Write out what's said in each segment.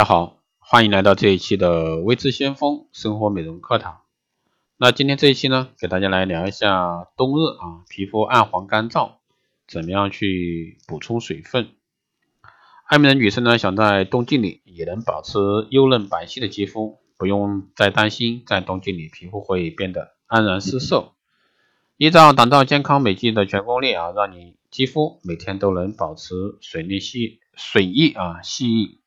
大家好，欢迎来到这一期的微知先锋生活美容课堂。那今天这一期呢，给大家来聊一下冬日啊，皮肤暗黄干燥，怎么样去补充水分？爱美的女生呢，想在冬季里也能保持幼嫩白皙的肌肤，不用再担心在冬季里皮肤会变得黯然失色。依照打造健康美肌的全攻略啊，让你肌肤每天都能保持水嫩细水益啊细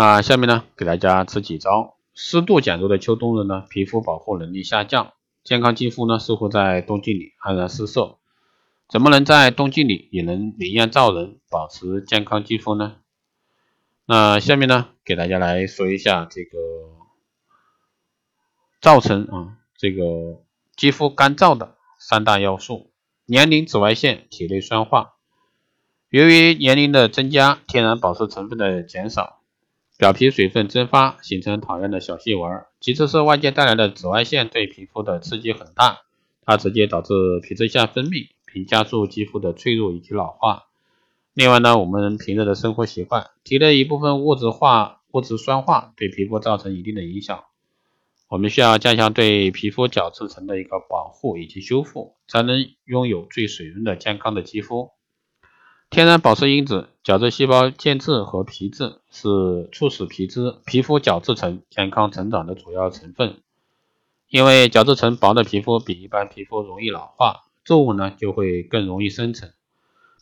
那下面呢，给大家支几招。湿度减弱的秋冬日呢，皮肤保护能力下降，健康肌肤呢似乎在冬季里黯然失色。怎么能在冬季里也能明艳照人，保持健康肌肤呢？那下面呢，给大家来说一下这个造成啊这个肌肤干燥的三大要素：年龄、紫外线、体内酸化。由于年龄的增加，天然保湿成分的减少，表皮水分蒸发，形成讨厌的小细纹。其次是外界带来的紫外线对皮肤的刺激很大，它直接导致皮脂腺分泌。并加速肌肤的脆弱以及老化。另外呢，我们平日的生活习惯，体内一部分物质化、物质酸化，对皮肤造成一定的影响。我们需要加强对皮肤角质层的一个保护以及修复，才能拥有最水润的健康的肌肤。天然保湿因子角质细胞间质和皮质是促使皮脂皮肤角质层健康成长的主要成分。因为角质层薄的皮肤比一般皮肤容易老化。皱纹呢就会更容易生成，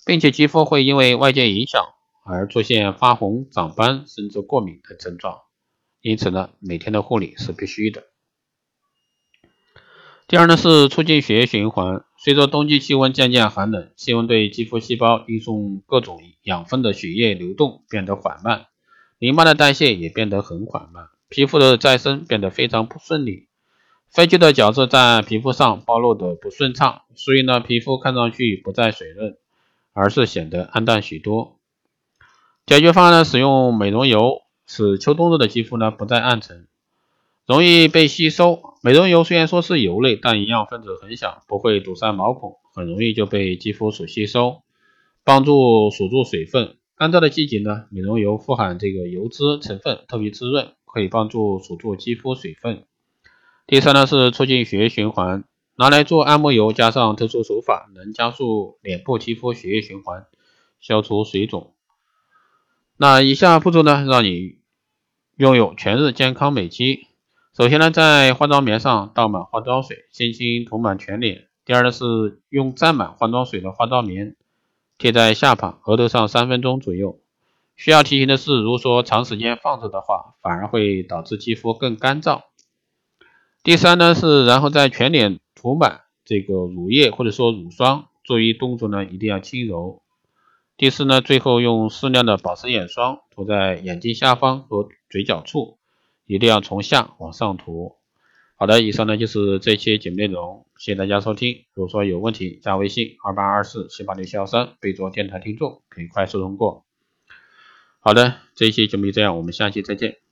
并且肌肤会因为外界影响而出现发红、长斑甚至过敏等症状。因此呢，每天的护理是必须的。第二呢是促进血液循环。随着冬季气温渐渐寒冷，气温对肌肤细胞运送各种养分的血液流动变得缓慢，淋巴的代谢也变得很缓慢，皮肤的再生变得非常不顺利。废弃的角质在皮肤上暴露的不顺畅，所以呢，皮肤看上去不再水润，而是显得暗淡许多。解决方案呢，使用美容油，使秋冬日的肌肤呢不再暗沉，容易被吸收。美容油虽然说是油类，但营养分子很小，不会堵塞毛孔，很容易就被肌肤所吸收，帮助锁住水分。干燥的季节呢，美容油富含这个油脂成分，特别滋润，可以帮助锁住肌肤水分。第三呢是促进血液循环，拿来做按摩油，加上特殊手法，能加速脸部肌肤血液循环，消除水肿。那以下步骤呢，让你拥有全日健康美肌。首先呢，在化妆棉上倒满化妆水，轻轻涂满全脸。第二呢，是用沾满化妆水的化妆棉贴在下巴、额头上三分钟左右。需要提醒的是，如果说长时间放着的话，反而会导致肌肤更干燥。第三呢是，然后在全脸涂满这个乳液或者说乳霜，注意动作呢一定要轻柔。第四呢，最后用适量的保湿眼霜涂在眼睛下方和嘴角处，一定要从下往上涂。好的，以上呢就是这期节目内容，谢谢大家收听。如果说有问题，加微信二八二四七八六七幺三，备注电台听众，可以快速通过。好的，这一期节目就这样，我们下期再见。